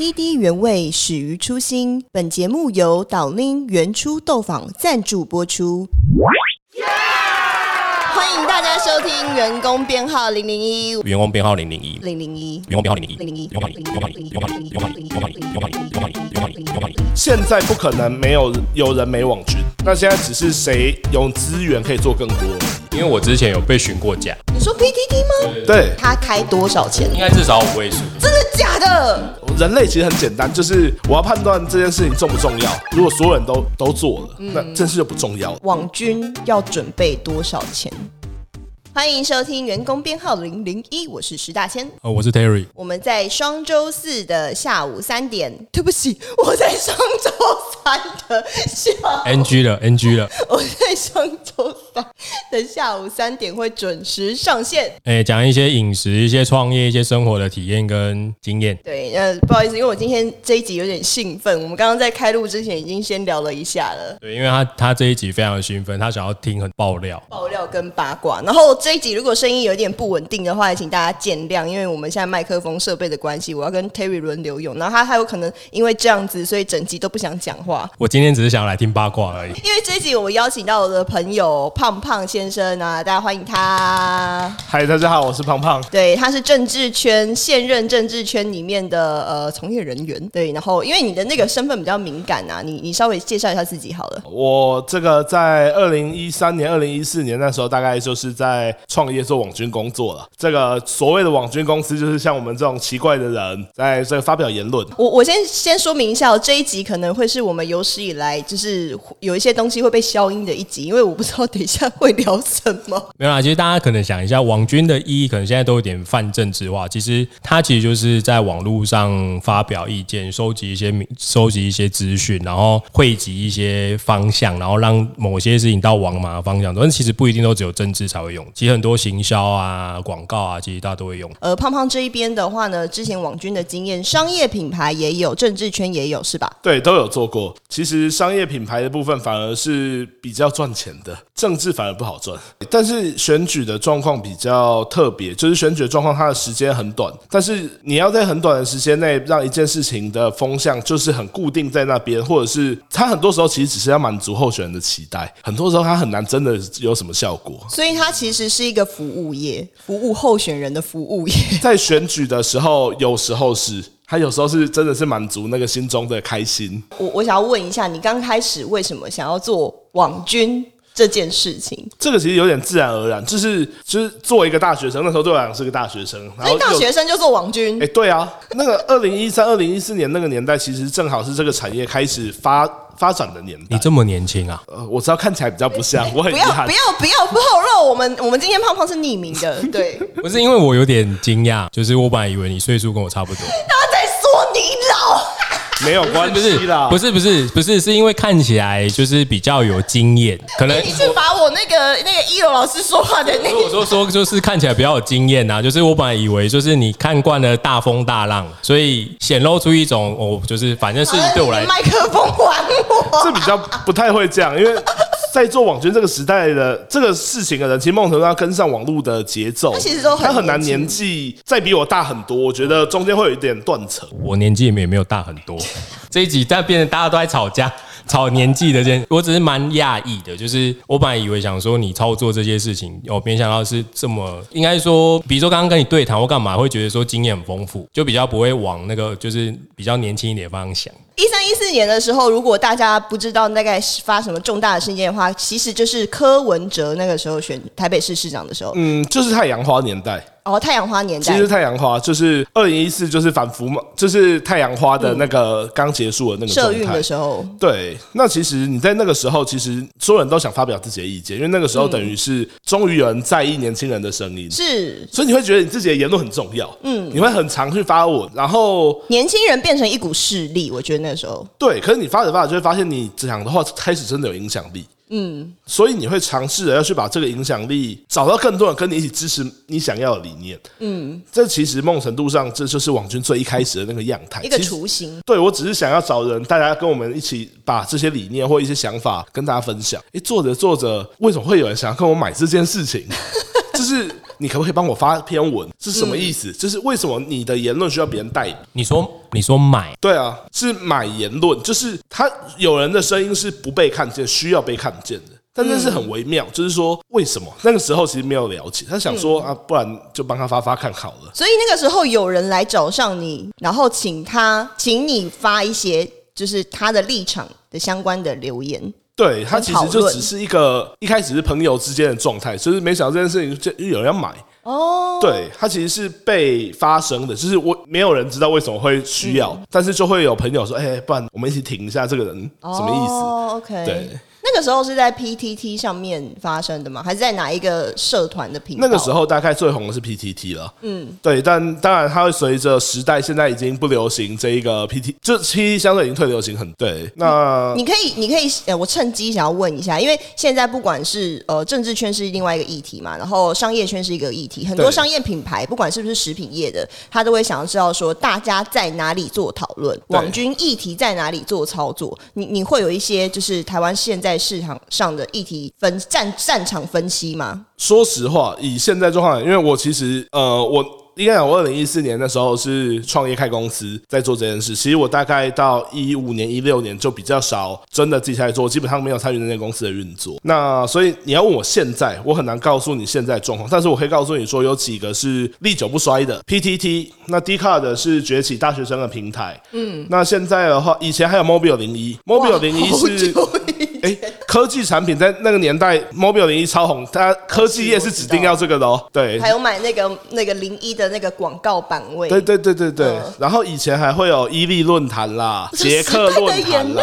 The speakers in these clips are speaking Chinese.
滴滴原味始于初心，本节目由岛拎原初豆坊赞助播出。欢迎大家收听员工编号零零一。员工编号零零一。零零一。员工编号零零一。零零一。零零一。零零一。零零一。零零一。零零一。零零一。零零一。现在不可能没有有人没网军，那现在只是谁有资源可以做更多。因为我之前有被询过价。你说 PTT 吗？对。他开多少钱？应该至少五位数。真的假的？人类其实很简单，就是我要判断这件事情重不重要。如果所有人都都做了，那这事就不重要了。网军要准备多少钱？欢迎收听员工编号零零一，我是石大千。哦，我是 Terry，我们在双周四的下午三点，对不起，我在双周三的下午 NG 了，NG 了。我在双周三的下午三点会准时上线。哎，讲一些饮食、一些创业、一些生活的体验跟经验。对，呃，不好意思，因为我今天这一集有点兴奋，我们刚刚在开录之前已经先聊了一下了。对，因为他他这一集非常的兴奋，他想要听很爆料。爆料跟八卦，然后这一集如果声音有点不稳定的话，也请大家见谅，因为我们现在麦克风设备的关系，我要跟 Terry 轮流用，然后他还有可能因为这样子，所以整集都不想讲话。我今天只是想来听八卦而已。因为这一集我们邀请到我的朋友胖胖胖先生啊，大家欢迎他。嗨，大家好，我是胖胖。对，他是政治圈现任政治圈里面的呃从业人员。对，然后因为你的那个身份比较敏感啊，你你稍微介绍一下自己好了。我这个在二零一三年、二零一四年那时候，大概就是在创业做网军工作了。这个所谓的网军公司，就是像我们这种奇怪的人，在这个发表言论。我我先先说明一下、哦，这一集可能会是我们有史以来就是有一些东西会被消音的一集，因为我不知道等一下会聊什么。没有啦，其实大家可能想一下，网军的意义可能现在都有点泛政治化。其实他其实就是在网络上发表意见，收集一些民收集一些资讯，然后汇集一些方向，然后让某些事情到网马的方向走。但其实不一定都只有政治才会用，其实很多行销啊、广告啊，其实大家都会用。呃，胖胖这一边的话呢，之前网军的经验，商业品牌也有，政治圈也有，是吧？对，都有做过。其实商业品牌的部分反而是比较赚钱的，政治反而不好赚。但是选举的状况比较特别，就是选举的状况它的时间很短，但是你要在很短的时间内让一件事情的风向就是很固定在那边，或者是它很多时候其实只是要满足候选人的期待，很多时候它很难真的有什么效果。所以它其实是一个服务业，服务候选人的服务业。在选举的时候，有时候是。他有时候是真的是满足那个心中的开心。我我想要问一下，你刚开始为什么想要做网军这件事情？这个其实有点自然而然，就是就是作为一个大学生，那时候对我来讲是个大学生，然所以大后有学生就做王军哎、，对啊，那个二零一三、二零一四年那个年代，其实正好是这个产业开始发发展的年代。你这么年轻啊？呃，我知道看起来比较不像，我很遗憾不要不。要不要透露，我们我们今天胖胖是匿名的，对，不是因为我有点惊讶，就是我本来以为你岁数跟我差不多。没有关系啦，不是不是不是，是因为看起来就是比较有经验，可能你去把我那个那个一楼老师说话的那个我，说说就是看起来比较有经验呐、就是我本来以为就是你看惯了大风大浪，所以显露出一种哦，就是反正是对我来你麦克风还我。这比较不太会这样，因为在做网军这个时代的这个事情的人，其实梦程度要跟上网络的节奏，他其实都很他很难年纪再比我大很多，我觉得中间会有一点断层。我年纪也没有没有大很多。这一集但变成大家都在吵架。吵年纪的这件，我只是蛮讶异的，就是我本来以为想说你操作这些事情，我没想到是这么，应该说，比如说刚刚跟你对谈或干嘛，会觉得说经验很丰富，就比较不会往那个就是比较年轻一点的方向想。一三一四年的时候，如果大家不知道大概发什么重大的事件的话，其实就是柯文哲那个时候选台北市市长的时候，嗯，就是太阳花年代。哦，太阳花年代。其实，太阳花就是二零一四，就是反服嘛，就是太阳花的那个刚结束的那个社运的。时候，对，那其实你在那个时候，其实所有人都想发表自己的意见，因为那个时候等于是终于有人在意年轻人的声音，是。所以你会觉得你自己的言论很重要，嗯，你会很常去发文，然后年轻人变成一股势力，我觉得那时候。对，可是你发着发着就会发现，你讲的话开始真的有影响力。嗯，所以你会尝试着要去把这个影响力找到更多人跟你一起支持你想要的理念。嗯，这其实某种程度上，这就是网军最一开始的那个样态，一个雏形。对，我只是想要找人，大家跟我们一起把这些理念或一些想法跟大家分享。诶，做着做着，为什么会有人想要跟我买这件事情？这就是你可不可以帮我发篇文？是什么意思？就是为什么你的言论需要别人代理？你说你说买，对啊，是买言论，就是他有人的声音是不被看见，需要被看见的。但那是很微妙，就是说为什么那个时候其实没有了解，他想说啊，不然就帮他发发看好了。所以那个时候有人来找上你，然后请他，请你发一些就是他的立场的相关的留言。对他其实就只是一个一开始是朋友之间的状态，就是没想到这件事情就有人要买哦。对他其实是被发生的，就是我没有人知道为什么会需要，但是就会有朋友说，哎，不然我们一起停一下这个人什么意思？OK，对。那个时候是在 PTT 上面发生的吗？还是在哪一个社团的频道？那个时候大概最红的是 PTT 了。嗯，对，但当然它会随着时代，现在已经不流行这一个 PT，就 PTT 相对已经退流行很。对，那你可以，你可以，呃，我趁机想要问一下，因为现在不管是呃政治圈是另外一个议题嘛，然后商业圈是一个议题，很多商业品牌，不管是不是食品业的，他都会想要知道说大家在哪里做讨论，网军议题在哪里做操作。你你会有一些就是台湾现在市场上。的议题分战战场分析吗？说实话，以现在状况，因为我其实呃我。应该讲，我二零一四年的时候是创业开公司，在做这件事。其实我大概到一五年、一六年就比较少真的自己在做，基本上没有参与那间公司的运作。那所以你要问我现在，我很难告诉你现在状况，但是我可以告诉你说，有几个是历久不衰的。PTT，那 d c a r d 是崛起大学生的平台。嗯，那现在的话，以前还有 Mobile 零一，Mobile 零一是哎科技产品，在那个年代，Mobile 零一超红，它科技业是指定要这个的哦。对，还有买那个那个零一的。那个广告版位，对对对对对，然后以前还会有伊利论坛啦、杰克论坛啦，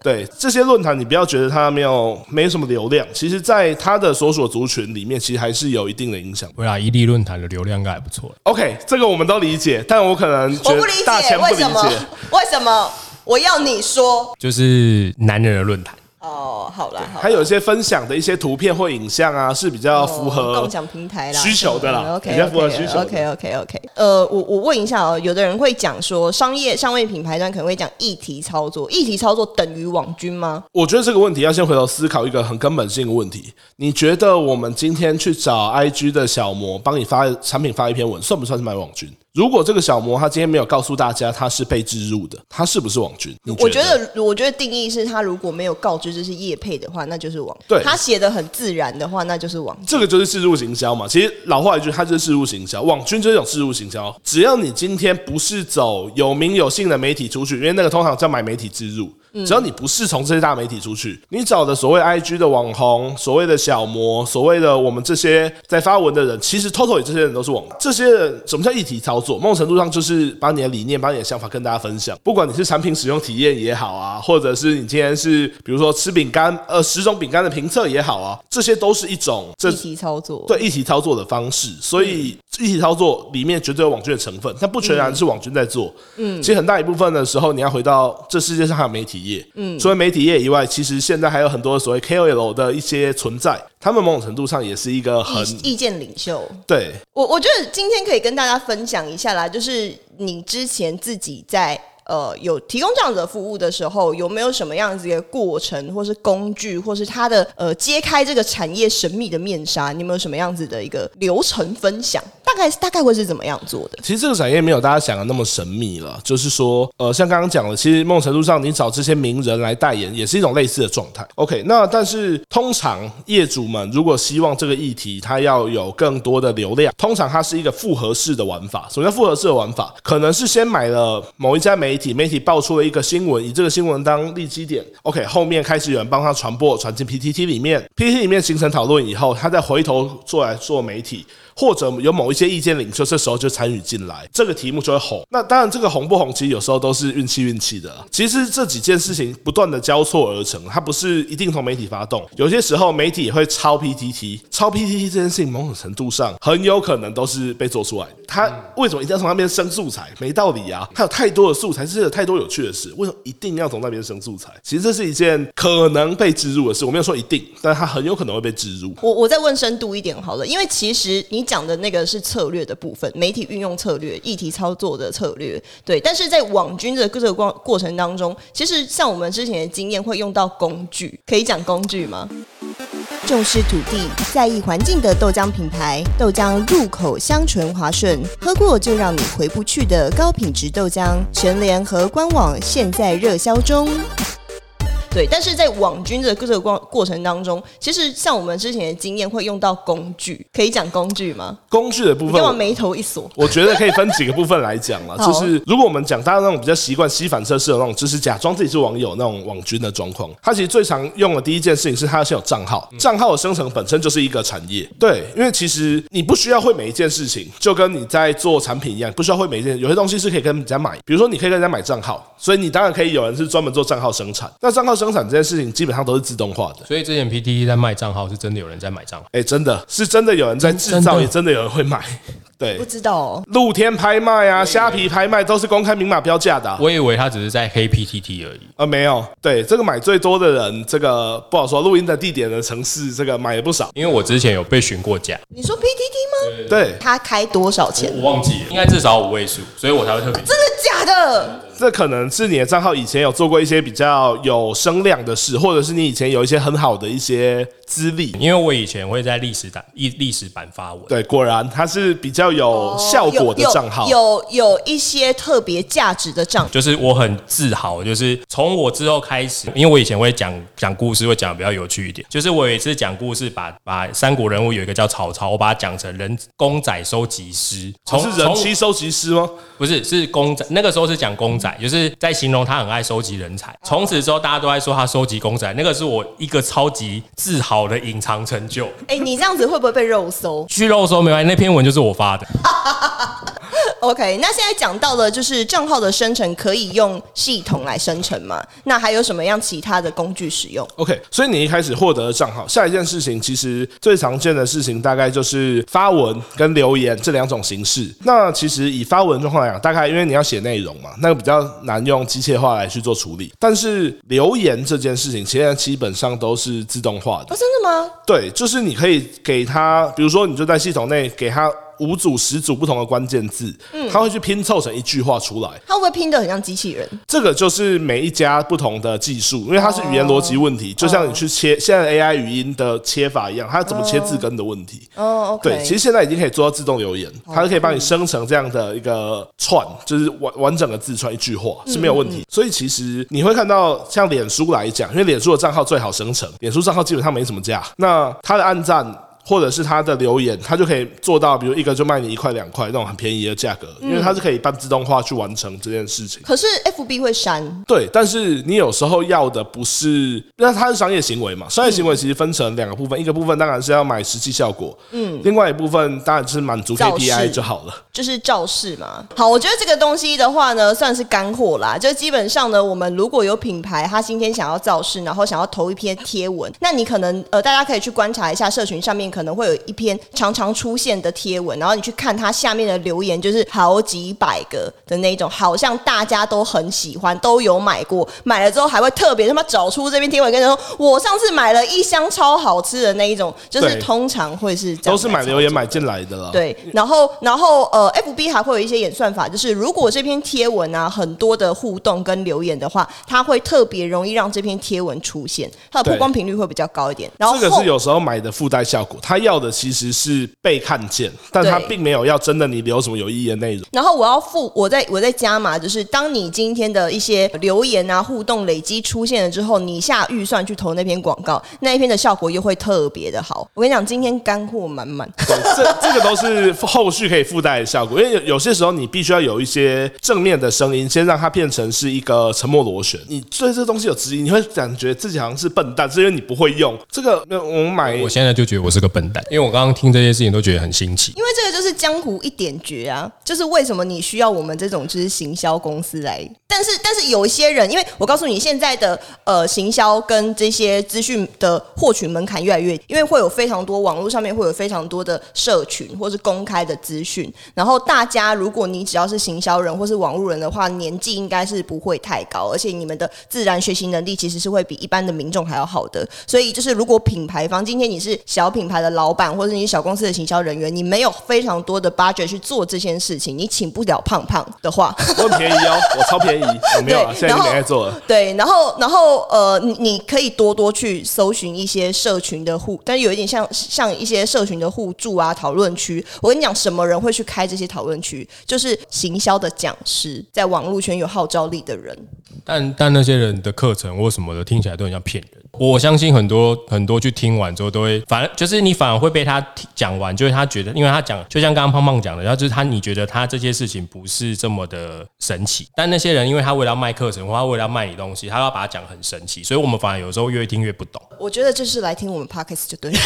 对这些论坛，你不要觉得它没有没什么流量，其实，在它的所属族群里面，其实还是有一定的影响。对啊，伊利论坛的流量应该还不错。OK，这个我们都理解，但我可能我不理解为什么？为什么我要你说？就是男人的论坛。哦，好啦，还有一些分享的一些图片或影像啊，是比较符合共享平台啦需求的啦，OK，比较符合需求。OK OK OK，呃，我我问一下哦，有的人会讲说，商业商业品牌端可能会讲议题操作，议题操作等于网军吗？我觉得这个问题要先回头思考一个很根本性的问题，你觉得我们今天去找 IG 的小模帮你发产品发一篇文，算不算是买网军？如果这个小魔他今天没有告诉大家他是被植入的，他是不是网军？我觉得，我觉得定义是他如果没有告知这是叶配的话，那就是网。对，他写的很自然的话，那就是网。这个就是自入行销嘛。其实老话一句，它就是自入行销。网军就是一种自入行销。只要你今天不是走有名有姓的媒体出去，因为那个通常叫买媒体植入。只要你不是从这些大媒体出去，你找的所谓 IG 的网红、所谓的小模、所谓的我们这些在发文的人，其实 total 这些人都是网。这些人什么叫一体操作？某种程度上就是把你的理念、把你的想法跟大家分享。不管你是产品使用体验也好啊，或者是你今天是比如说吃饼干，呃，十种饼干的评测也好啊，这些都是一种一体操作。对一体操作的方式，所以一体操作里面绝对有网军的成分，但不全然是网军在做。嗯，其实很大一部分的时候，你要回到这世界上还有媒体。业，嗯，除了媒体业以外，其实现在还有很多所谓 KOL 的一些存在，他们某种程度上也是一个很意见领袖。对我，我觉得今天可以跟大家分享一下啦，就是你之前自己在。呃，有提供这样子的服务的时候，有没有什么样子的过程，或是工具，或是它的呃揭开这个产业神秘的面纱？你有没有什么样子的一个流程分享？大概大概会是怎么样做的？其实这个产业没有大家想的那么神秘了，就是说，呃，像刚刚讲的，其实某种程度上，你找这些名人来代言，也是一种类似的状态。OK，那但是通常业主们如果希望这个议题它要有更多的流量，通常它是一个复合式的玩法。什么叫复合式的玩法？可能是先买了某一家媒媒体媒体爆出了一个新闻，以这个新闻当立基点，OK，后面开始有人帮他传播，传进 PTT 里面，PTT 里面形成讨论以后，他再回头做来做媒体。或者有某一些意见领袖，这时候就参与进来，这个题目就会红。那当然，这个红不红，其实有时候都是运气运气的。其实这几件事情不断的交错而成，它不是一定从媒体发动。有些时候媒体也会抄 PTT，抄 PTT 这件事情，某种程度上很有可能都是被做出来。他为什么一定要从那边生素材？没道理啊！他有太多的素材，是有太多有趣的事，为什么一定要从那边生素材？其实这是一件可能被植入的事。我没有说一定，但它很有可能会被植入。我我再问深度一点好了，因为其实你。讲的那个是策略的部分，媒体运用策略、议题操作的策略，对。但是在网军的这个过过程当中，其实像我们之前的经验，会用到工具，可以讲工具吗？重视土地、在意环境的豆浆品牌，豆浆入口香醇滑顺，喝过就让你回不去的高品质豆浆。全联和官网现在热销中。对，但是在网军的这个过过程当中，其实像我们之前的经验会用到工具，可以讲工具吗？工具的部分，我眉头一锁。我觉得可以分几个部分来讲了，就是如果我们讲大家那种比较习惯吸反射式的那种，就是假装自己是网友那种网军的状况，他其实最常用的第一件事情是他要先有账号，账号的生成本身就是一个产业。对，因为其实你不需要会每一件事情，就跟你在做产品一样，不需要会每一件，有些东西是可以跟人家买，比如说你可以跟人家买账号，所以你当然可以有人是专门做账号生产，那账号生产这件事情基本上都是自动化的，所以之前 PTT 在卖账号，是真的有人在买账号，哎，真的是真的有人在制造，也真的有人会买。对，不知道哦。露天拍卖啊，虾皮拍卖都是公开明码标价的。我以为他只是在黑 PTT 而已。呃，没有。对，这个买最多的人，这个不好说。录音的地点的城市，这个买了不少。因为我之前有被询过价。你说 PTT 吗？对。他开多少钱？我忘记了，应该至少五位数，所以我才会特别。真的假的？这可能是你的账号以前有做过一些比较有声量的事，或者是你以前有一些很好的一些资历。因为我以前会在历史版、历历史版发文。对，果然它是比较有效果的账号，有有一些特别价值的账。就是我很自豪，就是从我之后开始，因为我以前会讲讲故事，会讲的比较有趣一点。就是我有一次讲故事，把把三国人物有一个叫曹操，我把它讲成人公仔收集师，从是人妻收集师吗？不是，是公仔。那个时候是讲公仔。就是在形容他很爱收集人才，从此之后大家都在说他收集公仔，那个是我一个超级自豪的隐藏成就。哎，你这样子会不会被肉搜？去肉搜没关系，那篇文就是我发的。OK，那现在讲到了，就是账号的生成可以用系统来生成吗？那还有什么样其他的工具使用？OK，所以你一开始获得了账号，下一件事情其实最常见的事情大概就是发文跟留言这两种形式。那其实以发文状况来讲，大概因为你要写内容嘛，那个比较难用机械化来去做处理。但是留言这件事情，现在基本上都是自动化的。真的吗？对，就是你可以给他，比如说你就在系统内给他。五组、十组不同的关键字，嗯，他会去拼凑成一句话出来。他会不会拼的很像机器人？这个就是每一家不同的技术，因为它是语言逻辑问题，就像你去切现在 AI 语音的切法一样，它怎么切字根的问题。哦，对，其实现在已经可以做到自动留言，它是可以帮你生成这样的一个串，就是完完整的字串一句话是没有问题。所以其实你会看到，像脸书来讲，因为脸书的账号最好生成，脸书账号基本上没什么价，那它的暗赞。或者是他的留言，他就可以做到，比如一个就卖你一块两块那种很便宜的价格，因为它是可以半自动化去完成这件事情。可是 FB 会删，对，但是你有时候要的不是，那它是商业行为嘛？商业行为其实分成两个部分，一个部分当然是要买实际效果，嗯，另外一部分当然是满足 KPI 就好了，就是造势嘛。好，我觉得这个东西的话呢，算是干货啦。就基本上呢，我们如果有品牌，他今天想要造势，然后想要投一篇贴文，那你可能呃，大家可以去观察一下社群上面。可能会有一篇常常出现的贴文，然后你去看它下面的留言，就是好几百个的那种，好像大家都很喜欢，都有买过，买了之后还会特别他妈找出这篇贴文，跟人说我上次买了一箱超好吃的那一种，就是通常会是都是买留言买进来的了。对，然后然后呃，FB 还会有一些演算法，就是如果这篇贴文啊很多的互动跟留言的话，它会特别容易让这篇贴文出现，它的曝光频率会比较高一点。然后这个是有时候买的附带效果。他要的其实是被看见，但他并没有要真的你留什么有意义的内容。然后我要付，我在我在加码，就是当你今天的一些留言啊、互动累积出现了之后，你下预算去投那篇广告，那一篇的效果又会特别的好。我跟你讲，今天干货满满。这这个都是后续可以附带的效果，因为有有些时候你必须要有一些正面的声音，先让它变成是一个沉默螺旋。你对这东西有质疑，你会感觉自己好像是笨蛋，是因为你不会用这个。那我们买，我现在就觉得我是个。笨蛋，因为我刚刚听这些事情都觉得很新奇。因为这个就是江湖一点绝啊，就是为什么你需要我们这种就是行销公司来？但是但是有一些人，因为我告诉你，现在的呃行销跟这些资讯的获取门槛越来越，因为会有非常多网络上面会有非常多的社群或是公开的资讯，然后大家如果你只要是行销人或是网络人的话，年纪应该是不会太高，而且你们的自然学习能力其实是会比一般的民众还要好的。所以就是如果品牌方今天你是小品牌的。老板或者你小公司的行销人员，你没有非常多的 budget 去做这件事情，你请不了胖胖的话，我很便宜哦，我超便宜，我没有啊，现在已经没在做了。对，然后然后呃，你你可以多多去搜寻一些社群的互，但有一点像像一些社群的互助啊、讨论区。我跟你讲，什么人会去开这些讨论区？就是行销的讲师，在网络圈有号召力的人。但但那些人的课程或什么的，听起来都很像骗人。我相信很多很多去听完之后，都会反而就是你反而会被他讲完，就是他觉得，因为他讲就像刚刚胖胖讲的，然后就是他你觉得他这些事情不是这么的神奇，但那些人因为他为了要卖课程，或他为了要卖你东西，他要把它讲很神奇，所以我们反而有时候越听越不懂。我觉得就是来听我们 podcast 就对了。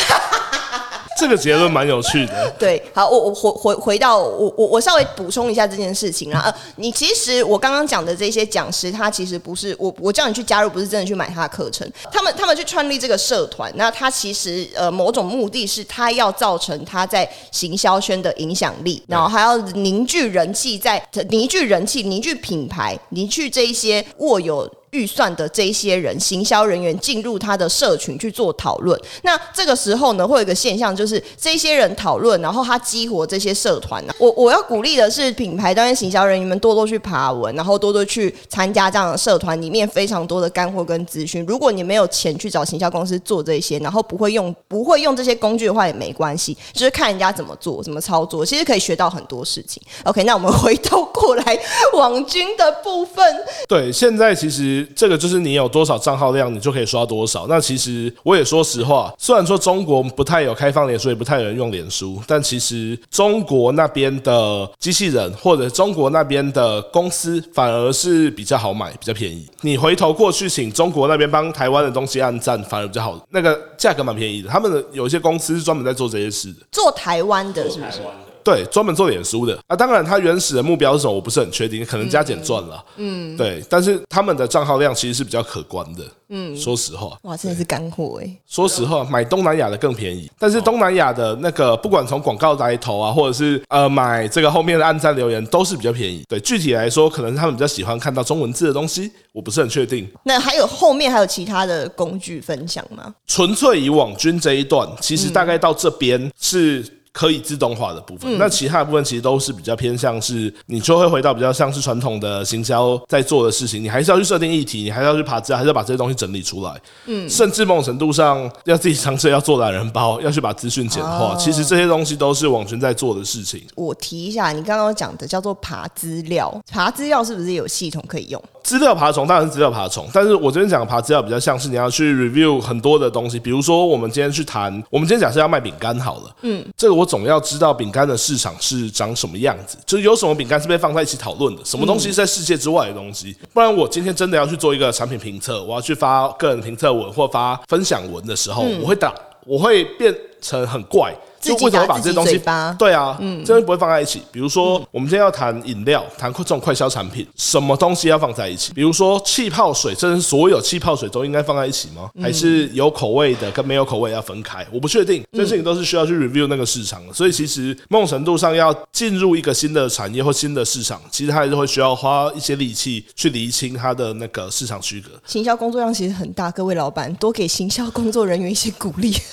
这个结论蛮有趣的。对，好，我我回回回到我我我稍微补充一下这件事情啊。呃，你其实我刚刚讲的这些讲师，他其实不是我我叫你去加入，不是真的去买他的课程。他们他们去创立这个社团，那他其实呃某种目的是他要造成他在行销圈的影响力，然后还要凝聚人气，在凝聚人气、凝聚品牌、凝聚这一些握有。预算的这一些人，行销人员进入他的社群去做讨论。那这个时候呢，会有一个现象，就是这些人讨论，然后他激活这些社团呢。我我要鼓励的是，品牌端行销人员们多多去爬文，然后多多去参加这样的社团，里面非常多的干货跟资讯。如果你没有钱去找行销公司做这些，然后不会用不会用这些工具的话，也没关系，就是看人家怎么做，怎么操作，其实可以学到很多事情。OK，那我们回头过来网军的部分。对，现在其实。这个就是你有多少账号量，你就可以刷多少。那其实我也说实话，虽然说中国不太有开放脸书，也不太有人用脸书，但其实中国那边的机器人或者中国那边的公司反而是比较好买，比较便宜。你回头过去请中国那边帮台湾的东西按赞，反而比较好，那个价格蛮便宜的。他们的有一些公司是专门在做这些事的，做台湾的是不是？对，专门做脸书的啊，当然他原始的目标是什么，我不是很确定，可能加减赚了。嗯，对，但是他们的账号量其实是比较可观的。嗯，说实话，哇，真的是干货哎。说实话，买东南亚的更便宜，但是东南亚的那个不管从广告来投啊，或者是呃买这个后面的按赞留言都是比较便宜。对，具体来说，可能他们比较喜欢看到中文字的东西，我不是很确定。那还有后面还有其他的工具分享吗？纯粹以网军这一段，其实大概到这边是。可以自动化的部分，那其他的部分其实都是比较偏向是，你就会回到比较像是传统的行销在做的事情，你还是要去设定议题，你还是要去爬资料，还是要把这些东西整理出来，嗯，甚至某种程度上要自己尝试要做懒人包，要去把资讯简化，其实这些东西都是网群在做的事情。我提一下，你刚刚讲的叫做爬资料，爬资料是不是有系统可以用？资料爬虫当然是资料爬虫，但是我这边讲的爬资料比较像是你要去 review 很多的东西，比如说我们今天去谈，我们今天假设要卖饼干好了，嗯，这个我总要知道饼干的市场是长什么样子，就是有什么饼干是被放在一起讨论的，什么东西是在世界之外的东西，不然我今天真的要去做一个产品评测，我要去发个人评测文或发分享文的时候，我会打，我会变成很怪。就为什么把这些东西？对啊，嗯，这些不会放在一起。比如说，我们今天要谈饮料，谈这种快消产品，什么东西要放在一起？比如说气泡水，这是所有气泡水都应该放在一起吗？还是有口味的跟没有口味要分开？我不确定，这些事情都是需要去 review 那个市场的。所以其实某种程度上要进入一个新的产业或新的市场，其实还是会需要花一些力气去厘清它的那个市场区隔。行销工作量其实很大，各位老板多给行销工作人员一些鼓励。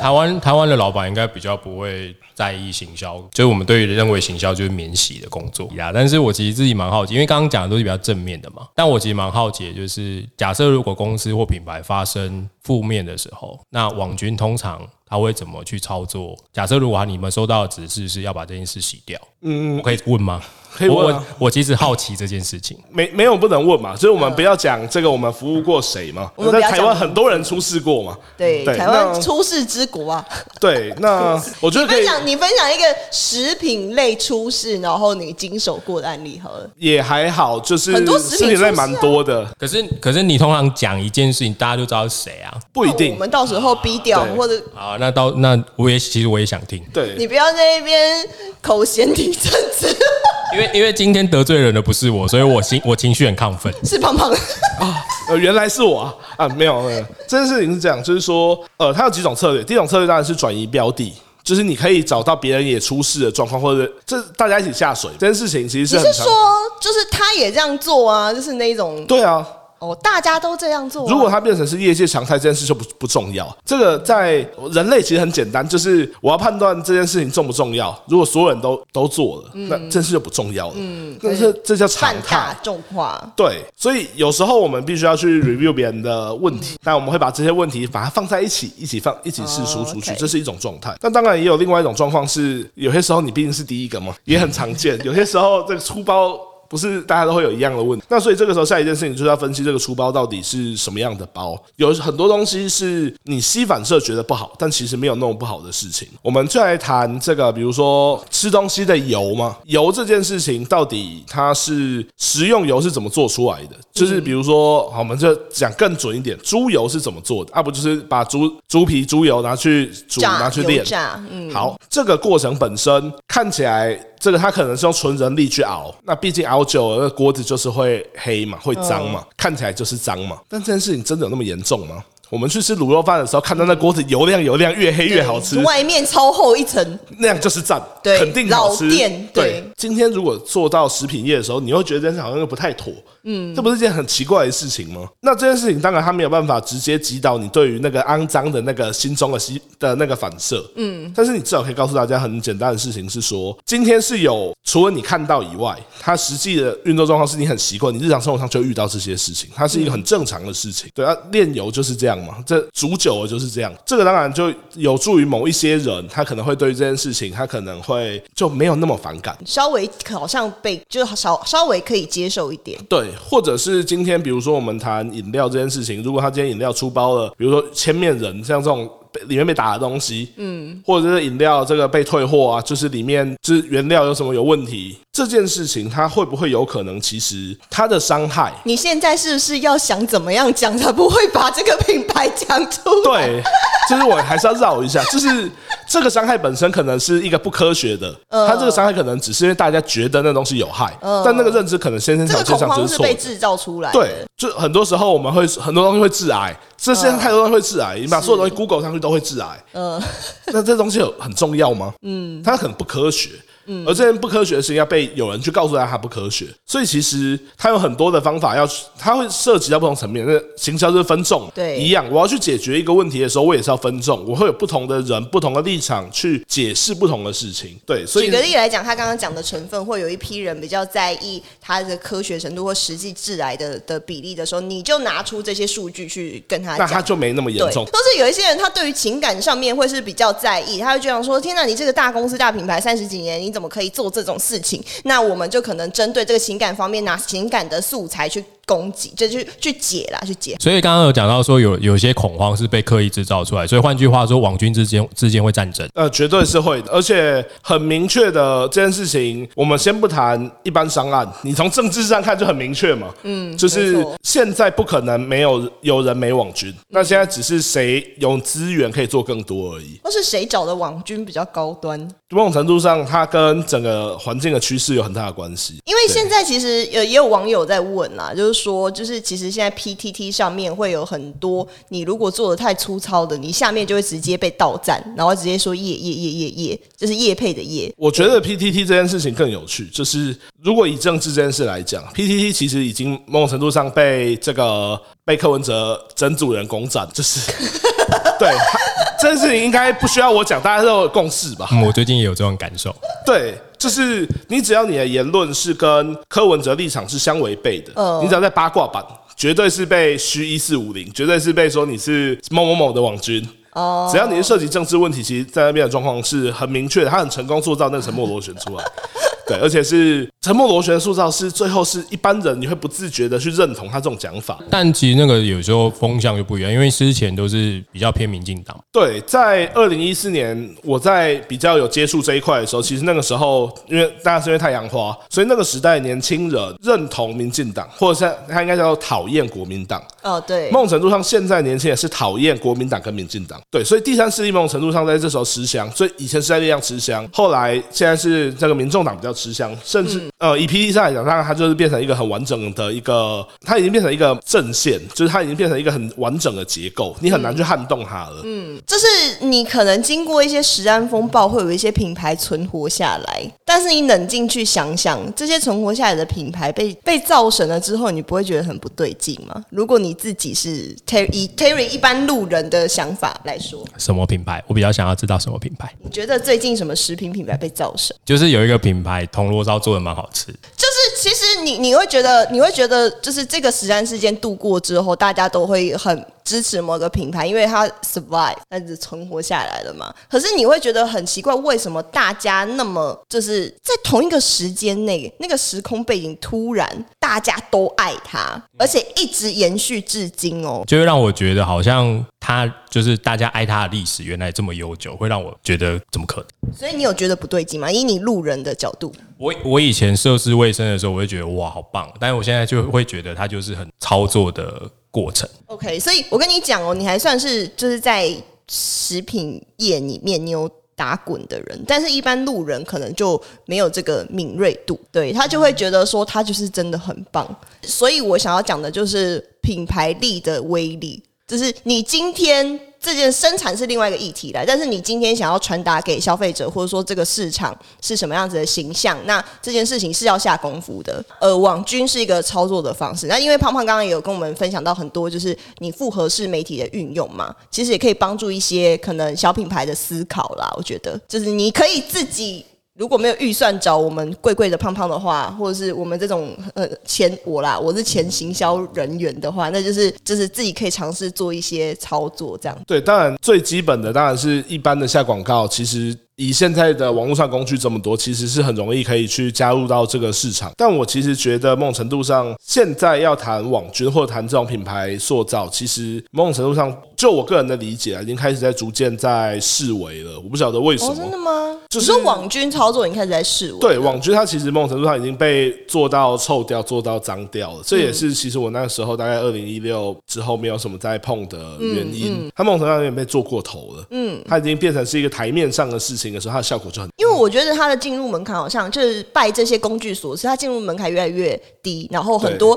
台湾台湾的老板应该比较不会在意行销，就是我们对于认为行销就是免洗的工作呀。但是我其实自己蛮好奇，因为刚刚讲的都是比较正面的嘛。但我其实蛮好奇，就是假设如果公司或品牌发生负面的时候，那网军通常他会怎么去操作？假设如果你们收到的指示是要把这件事洗掉，嗯，我可以问吗？可以问，我其实好奇这件事情，没没有不能问嘛，所以我们不要讲这个，我们服务过谁嘛？我们在台湾很多人出事过嘛？对，台湾出事之国啊。对，那我觉得可以你分享一个食品类出事，然后你经手过的案例好了。也还好，就是很多食品类蛮多的。可是可是你通常讲一件事情，大家就知道是谁啊？不一定。我们到时候逼掉或者好，那到那我也其实我也想听。对，你不要在那边口嫌体正直。因为因为今天得罪人的不是我，所以我心 我情绪很亢奋。是胖胖啊，呃，原来是我啊，啊，没有，没有，这件事情是这样，就是说，呃，它有几种策略。第一种策略当然是转移标的，就是你可以找到别人也出事的状况，或者这大家一起下水。这件事情其实是你是说，就是他也这样做啊，就是那种对啊。哦，大家都这样做啊、如果它变成是业界常态，这件事就不不重要。这个在人类其实很简单，就是我要判断这件事情重不重要。如果所有人都都做了，那这件事就不重要了。嗯，但是这叫常态。重化，对，所以有时候我们必须要去 review 别人的问题，但我们会把这些问题把它放在一起，一起放，一起试出出去，这是一种状态。但当然也有另外一种状况是，有些时候你毕竟是第一个嘛，也很常见。有些时候这个出包。不是大家都会有一样的问题，那所以这个时候下一件事情就是要分析这个出包到底是什么样的包。有很多东西是你吸反射觉得不好，但其实没有那么不好的事情。我们就来谈这个，比如说吃东西的油嘛，油这件事情到底它是食用油是怎么做出来的？就是比如说，好，我们就讲更准一点，猪油是怎么做的？啊，不就是把猪猪皮、猪油拿去煮、拿去炼嗯，好，这个过程本身看起来，这个它可能是用纯人力去熬，那毕竟熬久了，那锅子就是会黑嘛，会脏嘛，看起来就是脏嘛。但这件事情真的有那么严重吗？我们去吃卤肉饭的时候，看到那锅子油亮油亮，越黑越好吃，外面超厚一层，那样就是赞，对肯定好吃。老店对今天如果做到食品业的时候，你会觉得这件事好像又不太妥，嗯，这不是件很奇怪的事情吗？那这件事情当然他没有办法直接击倒你对于那个肮脏的那个心中的心的那个反射，嗯，但是你至少可以告诉大家很简单的事情是说，今天是有除了你看到以外，它实际的运作状况是你很习惯，你日常生活上就会遇到这些事情，它是一个很正常的事情。对啊，炼油就是这样嘛，这煮久了就是这样。这个当然就有助于某一些人，他可能会对于这件事情，他可能会就没有那么反感。稍微好像被就稍稍微可以接受一点，对，或者是今天，比如说我们谈饮料这件事情，如果他今天饮料出包了，比如说千面人像这种被里面被打的东西，嗯，或者是饮料这个被退货啊，就是里面就是原料有什么有问题，这件事情它会不会有可能其实它的伤害？你现在是不是要想怎么样讲才不会把这个品牌讲出来？对，就是我还是要绕一下，就是这个伤害本身可能是一个不科学的，嗯它这个伤害可能只是因为大家觉得那东西有害，但那个认知可能先天条件上就是。被制造出来的。对，就很多时候我们会很多东西会致癌，这现在太多东西会致癌，你把所有东西 Google 上去都会致癌。嗯，那这东西有很重要吗？嗯，它很不科学。嗯，而这件不科学的事情要被有人去告诉大家它不科学，所以其实他有很多的方法要，他会涉及到不同层面。那行销就是分众，对一样。我要去解决一个问题的时候，我也是要分众，我会有不同的人、不同的立场去解释不同的事情。对，所以举个例来讲，他刚刚讲的成分，会有一批人比较在意他的科学程度或实际致癌的的比例的时候，你就拿出这些数据去跟他讲。那他就没那么严，重。都是有一些人，他对于情感上面会是比较在意，他会觉得说：“天哪，你这个大公司、大品牌三十几年，你怎么我们可以做这种事情？”那我们就可能针对这个情感方面，拿情感的素材去攻击，就去去解啦，去解。所以刚刚有讲到说有有些恐慌是被刻意制造出来，所以换句话说，网军之间之间会战争。呃，绝对是会的，而且很明确的这件事情，我们先不谈一般商案，你从政治上看就很明确嘛，嗯，就是现在不可能没有有人没网军，那现在只是谁有资源可以做更多而已。或是谁找的网军比较高端？某种程度上，它跟整个环境的趋势有很大的关系。因为现在其实有也有网友在问啦，就是说，就是其实现在 PTT 上面会有很多，你如果做的太粗糙的，你下面就会直接被倒赞，然后直接说叶叶叶叶叶，就是叶配的叶。我觉得 PTT 这件事情更有趣，就是如果以政治这件事来讲，PTT 其实已经某种程度上被这个被柯文哲整组人攻占，就是 对他这件事情应该不需要我讲，大家都有共识吧？嗯，我最近也有这种感受。对，就是你只要你的言论是跟柯文哲立场是相违背的，嗯你只要在八卦版，绝对是被虚一四五零，绝对是被说你是某某某的网军。哦只要你是涉及政治问题，其实在那边的状况是很明确的，他很成功塑造那个沉默螺旋出来。对，而且是沉默螺旋塑造是最后是一般人你会不自觉的去认同他这种讲法。但其实那个有时候风向又不一样，因为之前都是比较偏民进党，对，在二零一四年，我在比较有接触这一块的时候，其实那个时候，因为大家是因为太阳花，所以那个时代年轻人认同民进党，或者是他应该叫做讨厌国民党。哦，对，某种程度上，现在年轻人是讨厌国民党跟民进党。对，所以第三势力某种程度上在这时候吃香，所以以前是在力量吃香，后来现在是这个民众党比较较吃香，甚至呃，以 P D 上来讲，它它就是变成一个很完整的一个，它已经变成一个阵线，就是它已经变成一个很完整的结构，你很难去撼动它了。嗯，就是你可能经过一些食安风暴，会有一些品牌存活下来，但是你冷静去想想，这些存活下来的品牌被被造神了之后，你不会觉得很不对劲吗？如果你自己是 Terry 以 Terry 一般路人的想法来说，什么品牌？我比较想要知道什么品牌。你觉得最近什么食品品牌被造神？就是有一个品牌铜锣烧做的蛮好吃，就是其实你你会觉得你会觉得，就是这个食安事件度过之后，大家都会很支持某个品牌，因为它 survive，但是存活下来了嘛。可是你会觉得很奇怪，为什么大家那么就是在同一个时间内，那个时空背景突然大家都爱它，而且一直延续至今哦。就会让我觉得好像它就是大家爱它的历史原来这么悠久，会让我觉得怎么可能？所以你有觉得不对劲吗？以你路人的角度，我我以前涉世未深的时候，我会觉得哇好棒，但是我现在就会觉得它就是很操作的过程。OK，所以我跟你讲哦，你还算是就是在食品业里面你有打滚的人，但是一般路人可能就没有这个敏锐度，对他就会觉得说他就是真的很棒。所以我想要讲的就是品牌力的威力，就是你今天。这件生产是另外一个议题来，但是你今天想要传达给消费者，或者说这个市场是什么样子的形象，那这件事情是要下功夫的。呃，网军是一个操作的方式，那因为胖胖刚刚也有跟我们分享到很多，就是你复合式媒体的运用嘛，其实也可以帮助一些可能小品牌的思考啦。我觉得，就是你可以自己。如果没有预算找我们贵贵的胖胖的话，或者是我们这种呃前我啦，我是前行销人员的话，那就是就是自己可以尝试做一些操作，这样。对，当然最基本的当然是一般的下广告，其实。以现在的网络上工具这么多，其实是很容易可以去加入到这个市场。但我其实觉得某种程度上，现在要谈网军或者谈这种品牌塑造，其实某种程度上，就我个人的理解啊，已经开始在逐渐在示威了。我不晓得为什么，哦，真的吗？就是网军操作，已经开始在示威？对，网军他其实某种程度上已经被做到臭掉、做到脏掉了。这也是其实我那时候大概二零一六之后没有什么再碰的原因。他某种程度上有点被做过头了。嗯，他已经变成是一个台面上的事情的时候，它的效果就很。因为我觉得它的进入门槛好像就是拜这些工具所赐，它进入门槛越来越低，然后很多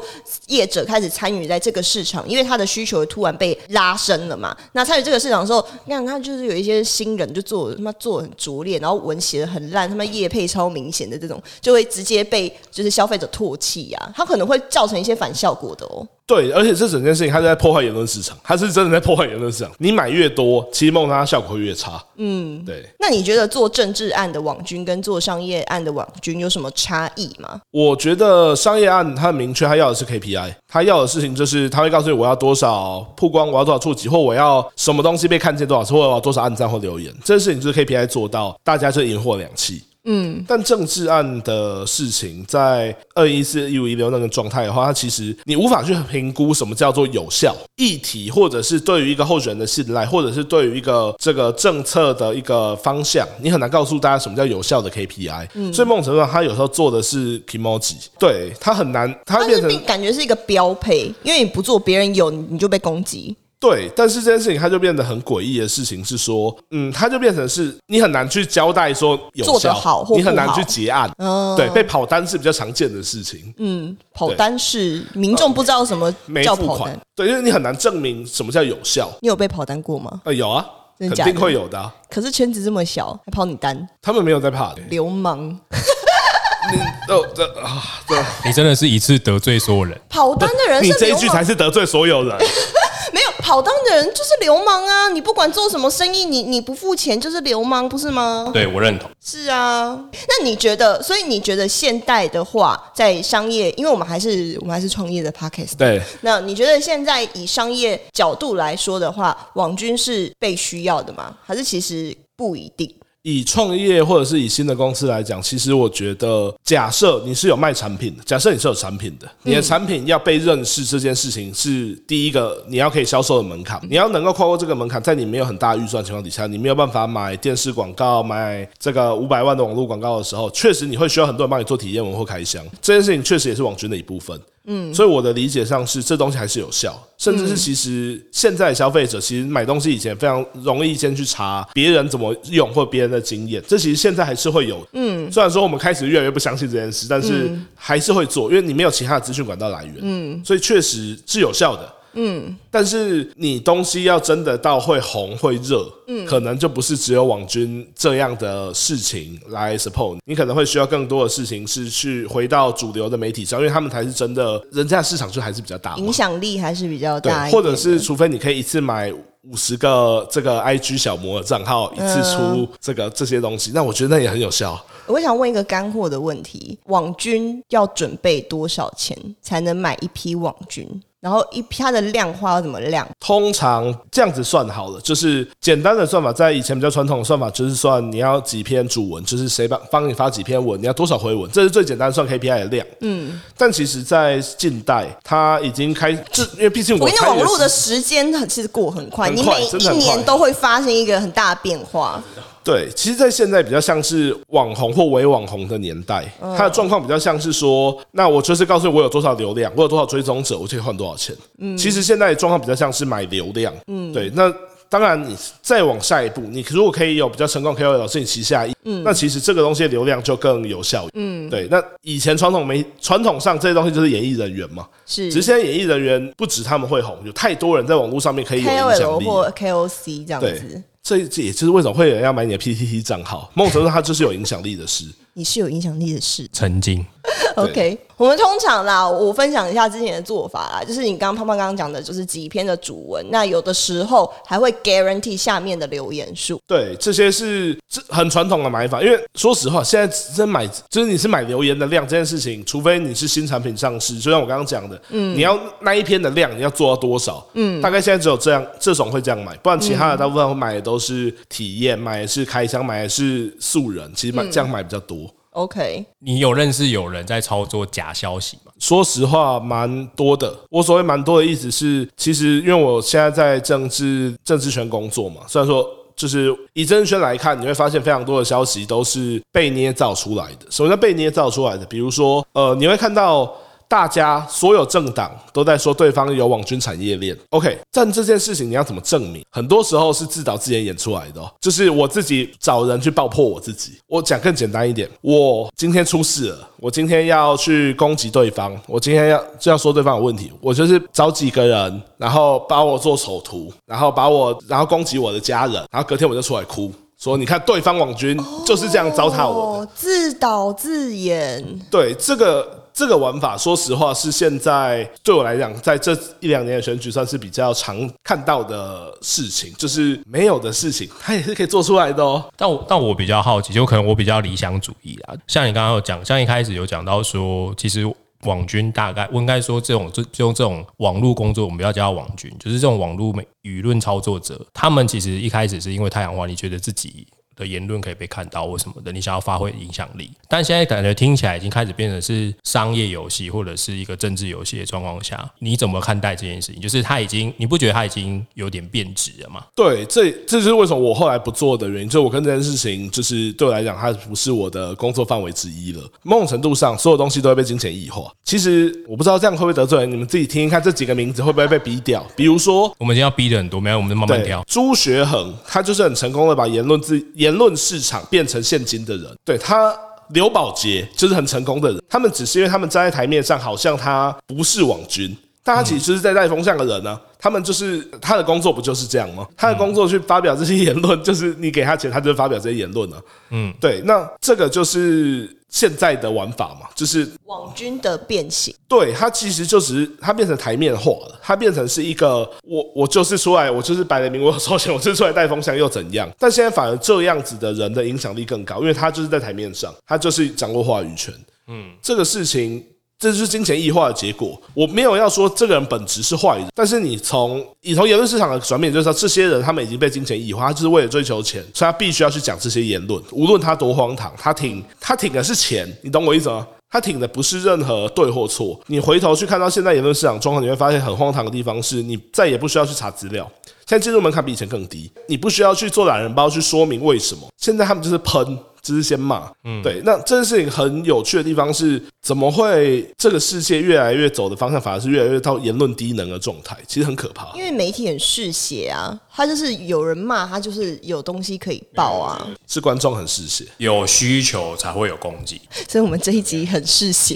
业者开始参与在这个市场，因为它的需求突然被拉升了嘛。那参与这个市场的时候，你看他就是有一些新人就做他妈做的很拙劣，然后文写的很烂，他妈业配超明显的这种，就会直接被就是消费者唾弃啊，他可能会造成一些反效果的哦。对，而且这整件事情它是在破坏言论市场，它是真的在破坏言论市场。你买越多，其实梦它效果会越差。嗯，对。那你觉得做政治案的网军跟做商业案的网军有什么差异吗？我觉得商业案它很明确，它要的是 KPI，它要的事情就是它会告诉你我要多少曝光，我要多少触及，或我要什么东西被看见多少次，或我要多少按赞或留言，这件事情就是 KPI 做到，大家就赢货两气。嗯，但政治案的事情，在二一四一五一六那个状态的话，它其实你无法去评估什么叫做有效议题，或者是对于一个候选人的信赖，或者是对于一个这个政策的一个方向，你很难告诉大家什么叫有效的 KPI。嗯，所以梦程度上，他有时候做的是 emoji，对他很难，他变成感觉是一个标配，因为你不做，别人有你就被攻击。对，但是这件事情它就变得很诡异的事情是说，嗯，它就变成是你很难去交代说有做得效，好或不你很难去结案。嗯对，被跑单是比较常见的事情，嗯，跑单是民众不知道什么没叫跑单对，因为你很难证明什么叫有效。你有被跑单过吗？呃，有啊，肯的假的定会有的啊、可是圈子这么小，还跑你单，他们没有在怕的。流氓！哦，这啊，这你真的是一次得罪所有人。跑单的人你这一流，句才是得罪所有人。没有跑单的人就是流氓啊！你不管做什么生意，你你不付钱就是流氓，不是吗？对我认同。是啊，那你觉得？所以你觉得现代的话，在商业，因为我们还是我们还是创业的 podcast，对，那你觉得现在以商业角度来说的话，网军是被需要的吗？还是其实不一定？以创业或者是以新的公司来讲，其实我觉得，假设你是有卖产品的，假设你是有产品的，你的产品要被认识这件事情是第一个你要可以销售的门槛，你要能够跨过这个门槛，在你没有很大预算情况底下，你没有办法买电视广告、买这个五百万的网络广告的时候，确实你会需要很多人帮你做体验文或开箱，这件事情确实也是网军的一部分。嗯，所以我的理解上是这东西还是有效，甚至是其实现在消费者其实买东西以前非常容易先去查别人怎么用或别人的经验，这其实现在还是会有。嗯，虽然说我们开始越来越不相信这件事，但是还是会做，因为你没有其他的资讯管道来源。嗯，所以确实是有效的。嗯，但是你东西要真的到会红会热，嗯，可能就不是只有网军这样的事情来 support，你。可能会需要更多的事情是去回到主流的媒体上，因为他们才是真的，人家市场就还是比较大，影响力还是比较大，或者是除非你可以一次买五十个这个 IG 小模的账号，一次出这个这些东西，那我觉得那也很有效。我想问一个干货的问题：网军要准备多少钱才能买一批网军？然后一它的量化要怎么量？通常这样子算好了，就是简单的算法，在以前比较传统的算法，就是算你要几篇主文，就是谁帮帮你发几篇文，你要多少回文，这是最简单算 KPI 的量。嗯，但其实，在近代，它已经开，就因为毕竟我网络的时间其实过很快，你每一年都会发生一个很大的变化。对，其实，在现在比较像是网红或伪网红的年代，它的状况比较像是说，那我就是告诉你我有多少流量，我有多少追踪者，我可以换多少钱。嗯，其实现在状况比较像是买流量。嗯，对。那当然，你再往下一步，你如果可以有比较成功 KOL 是你旗下，嗯，那其实这个东西的流量就更有效。嗯，对。那以前传统媒传统上这些东西就是演艺人员嘛，是。只是现在演艺人员不止他们会红，有太多人在网络上面可以有影响力或 KOC 这样子。这这也就是为什么会有人要买你的 PTT 账号，梦成它就是有影响力的事。你是有影响力的事，曾经。OK，我们通常啦，我分享一下之前的做法啦，就是你刚刚胖胖刚刚讲的，就是几篇的主文，那有的时候还会 guarantee 下面的留言数。对，这些是这很传统的买法，因为说实话，现在真买就是你是买留言的量这件事情，除非你是新产品上市，就像我刚刚讲的，嗯，你要那一篇的量你要做到多少？嗯，大概现在只有这样这种会这样买，不然其他的大部分买的都是体验，买的是开箱，买的是素人，其实买这样买比较多。OK，你有认识有人在操作假消息吗？说实话，蛮多的。我所谓蛮多的意思是，其实因为我现在在政治政治圈工作嘛，虽然说就是以政治圈来看，你会发现非常多的消息都是被捏造出来的。什么叫被捏造出来的？比如说，呃，你会看到。大家所有政党都在说对方有网军产业链，OK？但这件事情你要怎么证明？很多时候是自导自演演出来的，就是我自己找人去爆破我自己。我讲更简单一点，我今天出事了，我今天要去攻击对方，我今天要就要说对方有问题，我就是找几个人，然后把我做丑图，然后把我然后攻击我的家人，然后隔天我就出来哭，说你看对方网军就是这样糟蹋我，自导自演。对这个。这个玩法，说实话是现在对我来讲，在这一两年的选举算是比较常看到的事情，就是没有的事情，它也是可以做出来的哦。但我但我比较好奇，就可能我比较理想主义啊。像你刚刚有讲，像一开始有讲到说，其实网军大概我应该说这种就用这种网络工作，我们不要叫网军，就是这种网络舆舆论操作者，他们其实一开始是因为太阳花，你觉得自己。的言论可以被看到或什么的，你想要发挥影响力，但现在感觉听起来已经开始变成是商业游戏或者是一个政治游戏的状况下，你怎么看待这件事情？就是他已经，你不觉得他已经有点变质了吗？对，这这就是为什么我后来不做的原因。就我跟这件事情，就是对我来讲，它不是我的工作范围之一了。某种程度上，所有东西都会被金钱异化。其实我不知道这样会不会得罪人，你们自己听听看，这几个名字会不会被逼掉？比如说，我们今天要逼的很多，没有，我们慢慢挑。朱学恒，他就是很成功的把言论自言言论市场。变成现金的人，对他刘宝杰就是很成功的人。他们只是因为他们站在台面上，好像他不是网军，但他其实是在带风向的人呢。他们就是他的工作不就是这样吗？他的工作去发表这些言论，就是你给他钱，他就发表这些言论了。嗯，对，那这个就是现在的玩法嘛，就是网军的变形。对，它其实就只是它变成台面化了，它变成是一个我我就是出来，我就是摆了明我收钱，我就是出来带风向又怎样？但现在反而这样子的人的影响力更高，因为他就是在台面上，他就是掌握话语权。嗯，这个事情。这就是金钱异化的结果。我没有要说这个人本质是坏人，但是你从你从言论市场的转变，就是说这些人他们已经被金钱异化，他就是为了追求钱，所以他必须要去讲这些言论，无论他多荒唐，他挺他挺的是钱，你懂我意思吗？他挺的不是任何对或错。你回头去看到现在言论市场状况，你会发现很荒唐的地方是，你再也不需要去查资料，现在进入门槛比以前更低，你不需要去做懒人包去说明为什么。现在他们就是喷。这是先骂。嗯，对。那这件事情很有趣的地方是，怎么会这个世界越来越走的方向，反而是越来越到言论低能的状态？其实很可怕。因为媒体很嗜血啊，他就是有人骂他，就是有东西可以报啊。是观众很嗜血，有需求才会有攻击，所以我们这一集很嗜血。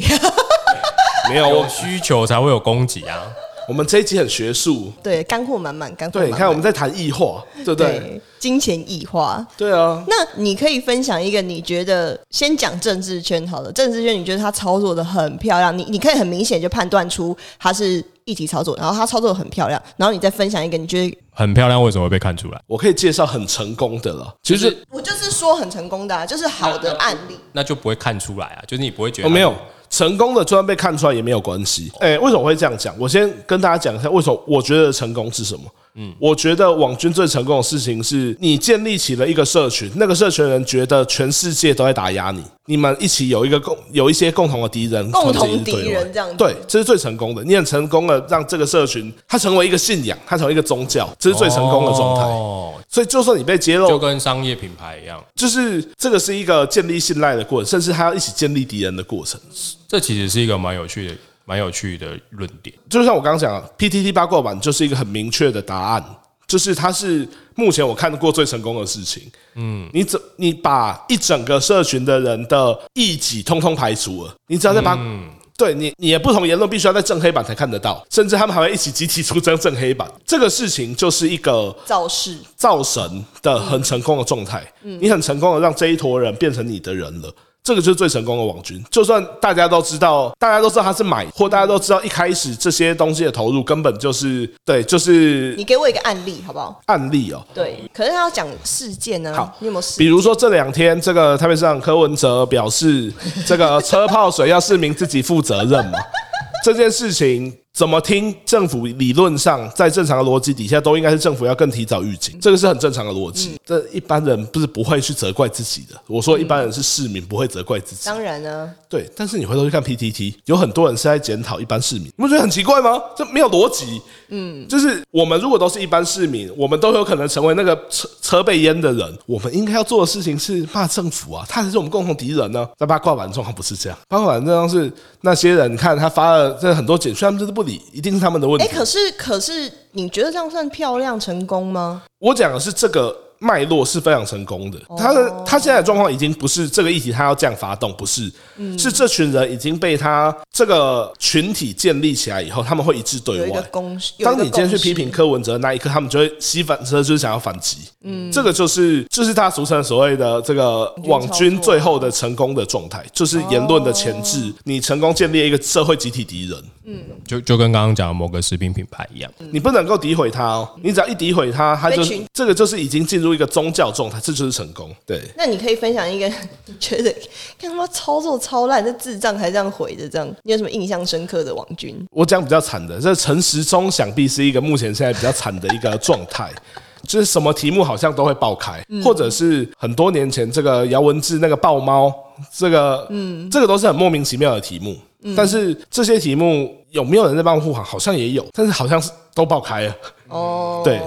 没有有需求才会有攻击啊。我们这一集很学术，对，干货满满，干货。对，你看我们在谈异化，对不对？金钱异化，对啊。那你可以分享一个你觉得，先讲政治圈好了。政治圈你觉得他操作的很漂亮，你你可以很明显就判断出他是议题操作，然后他操作的很漂亮，然后你再分享一个你觉得很漂亮，为什么会被看出来？我可以介绍很成功的了，其实我就是说很成功的，啊，就是好的案例，那就不会看出来啊，就是你不会觉得没有。成功的就算被看出来也没有关系。哎，为什么会这样讲？我先跟大家讲一下，为什么我觉得成功是什么。嗯，我觉得网军最成功的事情是你建立起了一个社群，那个社群人觉得全世界都在打压你，你们一起有一个共有一些共同的敌人，共同敌人这样。对，这是最成功的。你很成功的让这个社群它成为一个信仰，它成为一个宗教，这是最成功的状态。哦，所以就算你被揭露，就跟商业品牌一样，就是这个是一个建立信赖的过程，甚至还要一起建立敌人的过程。这其实是一个蛮有趣的。蛮有趣的论点，就像我刚刚讲，PTT 八卦版就是一个很明确的答案，就是它是目前我看过最成功的事情。嗯，你怎你把一整个社群的人的异己通通排除了，你只要再把对你你的不同言论必须要在正黑板才看得到，甚至他们还会一起集体出征正黑板，这个事情就是一个造势造神的很成功的状态。嗯，你很成功的让这一坨人变成你的人了。这个就是最成功的网军，就算大家都知道，大家都知道他是买，或大家都知道一开始这些东西的投入根本就是对，就是你给我一个案例好不好？案例哦，对，可是他要讲事件呢。好，你有没有？比如说这两天，这个台北市长柯文哲表示，这个车泡水要市民自己负责任嘛？这件事情。怎么听？政府理论上在正常的逻辑底下，都应该是政府要更提早预警，这个是很正常的逻辑。这一般人不是不会去责怪自己的。我说一般人是市民，不会责怪自己。当然呢，对。但是你回头去看 PTT，有很多人是在检讨一般市民，你不觉得很奇怪吗？这没有逻辑。嗯，就是我们如果都是一般市民，我们都有可能成为那个车车被淹的人。我们应该要做的事情是骂政府啊，他才是我们共同敌人呢。在八卦版状况不是这样，八卦版状况是那些人，你看他发了这很多简讯，他们就是不。一定是他们的问题。哎，可是可是，你觉得这样算漂亮成功吗？我讲的是这个。脉络是非常成功的，他的他现在的状况已经不是这个议题，他要这样发动，不是，是这群人已经被他这个群体建立起来以后，他们会一致对外。当你今天去批评柯文哲那一刻，他们就会吸反车，就是想要反击。嗯，这个就是就是他俗称所谓的这个网军最后的成功的状态，就是言论的前置，你成功建立一个社会集体敌人。嗯，就就跟刚刚讲的某个食品品牌一样，你不能够诋毁他哦，你只要一诋毁他，他就这个就是已经进入一个宗教状态，这就是成功。对，那你可以分享一个你觉得看他妈操作超烂，这智障还这样回的，这样你有什么印象深刻的网军？我讲比较惨的，这陈时中想必是一个目前现在比较惨的一个状态，就是什么题目好像都会爆开，或者是很多年前这个姚文智那个爆猫，这个嗯，这个都是很莫名其妙的题目。但是这些题目有没有人在帮护航？好像也有，但是好像是都爆开了。哦，对。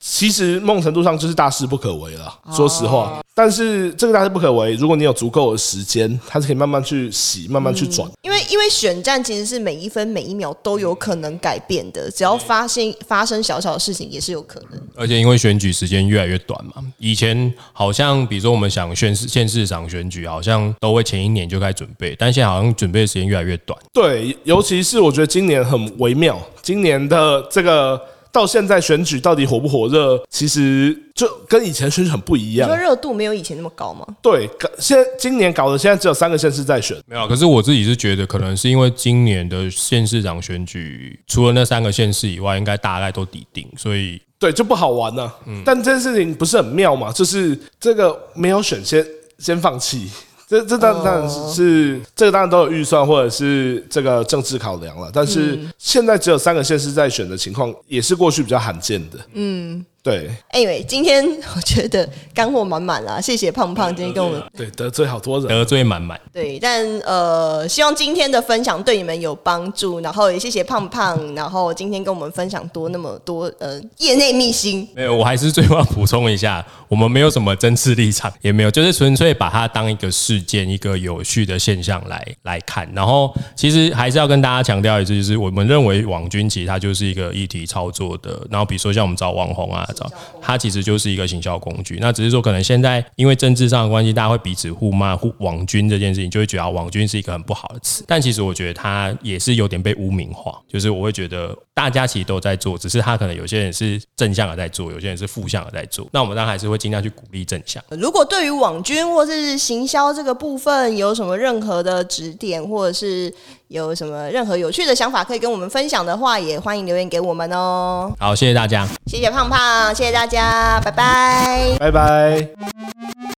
其实某种程度上就是大事不可为了，说实话。但是这个大事不可为，如果你有足够的时间，它是可以慢慢去洗，慢慢去转。因为因为选战其实是每一分每一秒都有可能改变的，只要发现发生小小的事情也是有可能。而且因为选举时间越来越短嘛，以前好像比如说我们想选市县市长选举，好像都会前一年就开始准备，但现在好像准备的时间越来越短。对，尤其是我觉得今年很微妙，今年的这个。到现在选举到底火不火热？其实就跟以前选举很不一样。说热度没有以前那么高吗？对，现今年搞的现在只有三个县市在选，没有。可是我自己是觉得，可能是因为今年的县市长选举，除了那三个县市以外，应该大概都抵定，所以对就不好玩了。嗯，但这件事情不是很妙嘛？就是这个没有选先先放弃。这这当当然是这个当然都有预算或者是这个政治考量了，但是现在只有三个县市在选的情况，也是过去比较罕见的。嗯，对 Anyway，今天 我觉得干货满满啦，谢谢胖胖今天跟我们对，得罪好多人。得罪满满。对，但呃，希望今天的分享对你们有帮助，然后也谢谢胖胖，然后今天跟我们分享多那么多呃业内秘辛。没有，我还是最后要补充一下，我们没有什么政治立场，也没有，就是纯粹把它当一个事件、一个有趣的现象来来看。然后，其实还是要跟大家强调一次，就是我们认为网军其实它就是一个议题操作的。然后，比如说像我们找网红啊，找它其实就是一个行销工具。那只是说，可能现在因为政治上的关系，大家会彼此互骂、互网军这件事情，就会觉得网军是一个很不好的词。但其实我觉得它也是有点被污名化，就是我会觉得大家其实都在做，只是他可能有些人是正向的在做，有些人是负向的在做。那我们当然还是会尽量去鼓励正向。如果对于网军或是行销这个部分有什么任何的指点，或者是有什么任何有趣的想法可以跟我们分享的话，也欢迎留言给我们哦。好，谢谢大家。谢谢胖胖，谢谢大家，拜拜。拜拜。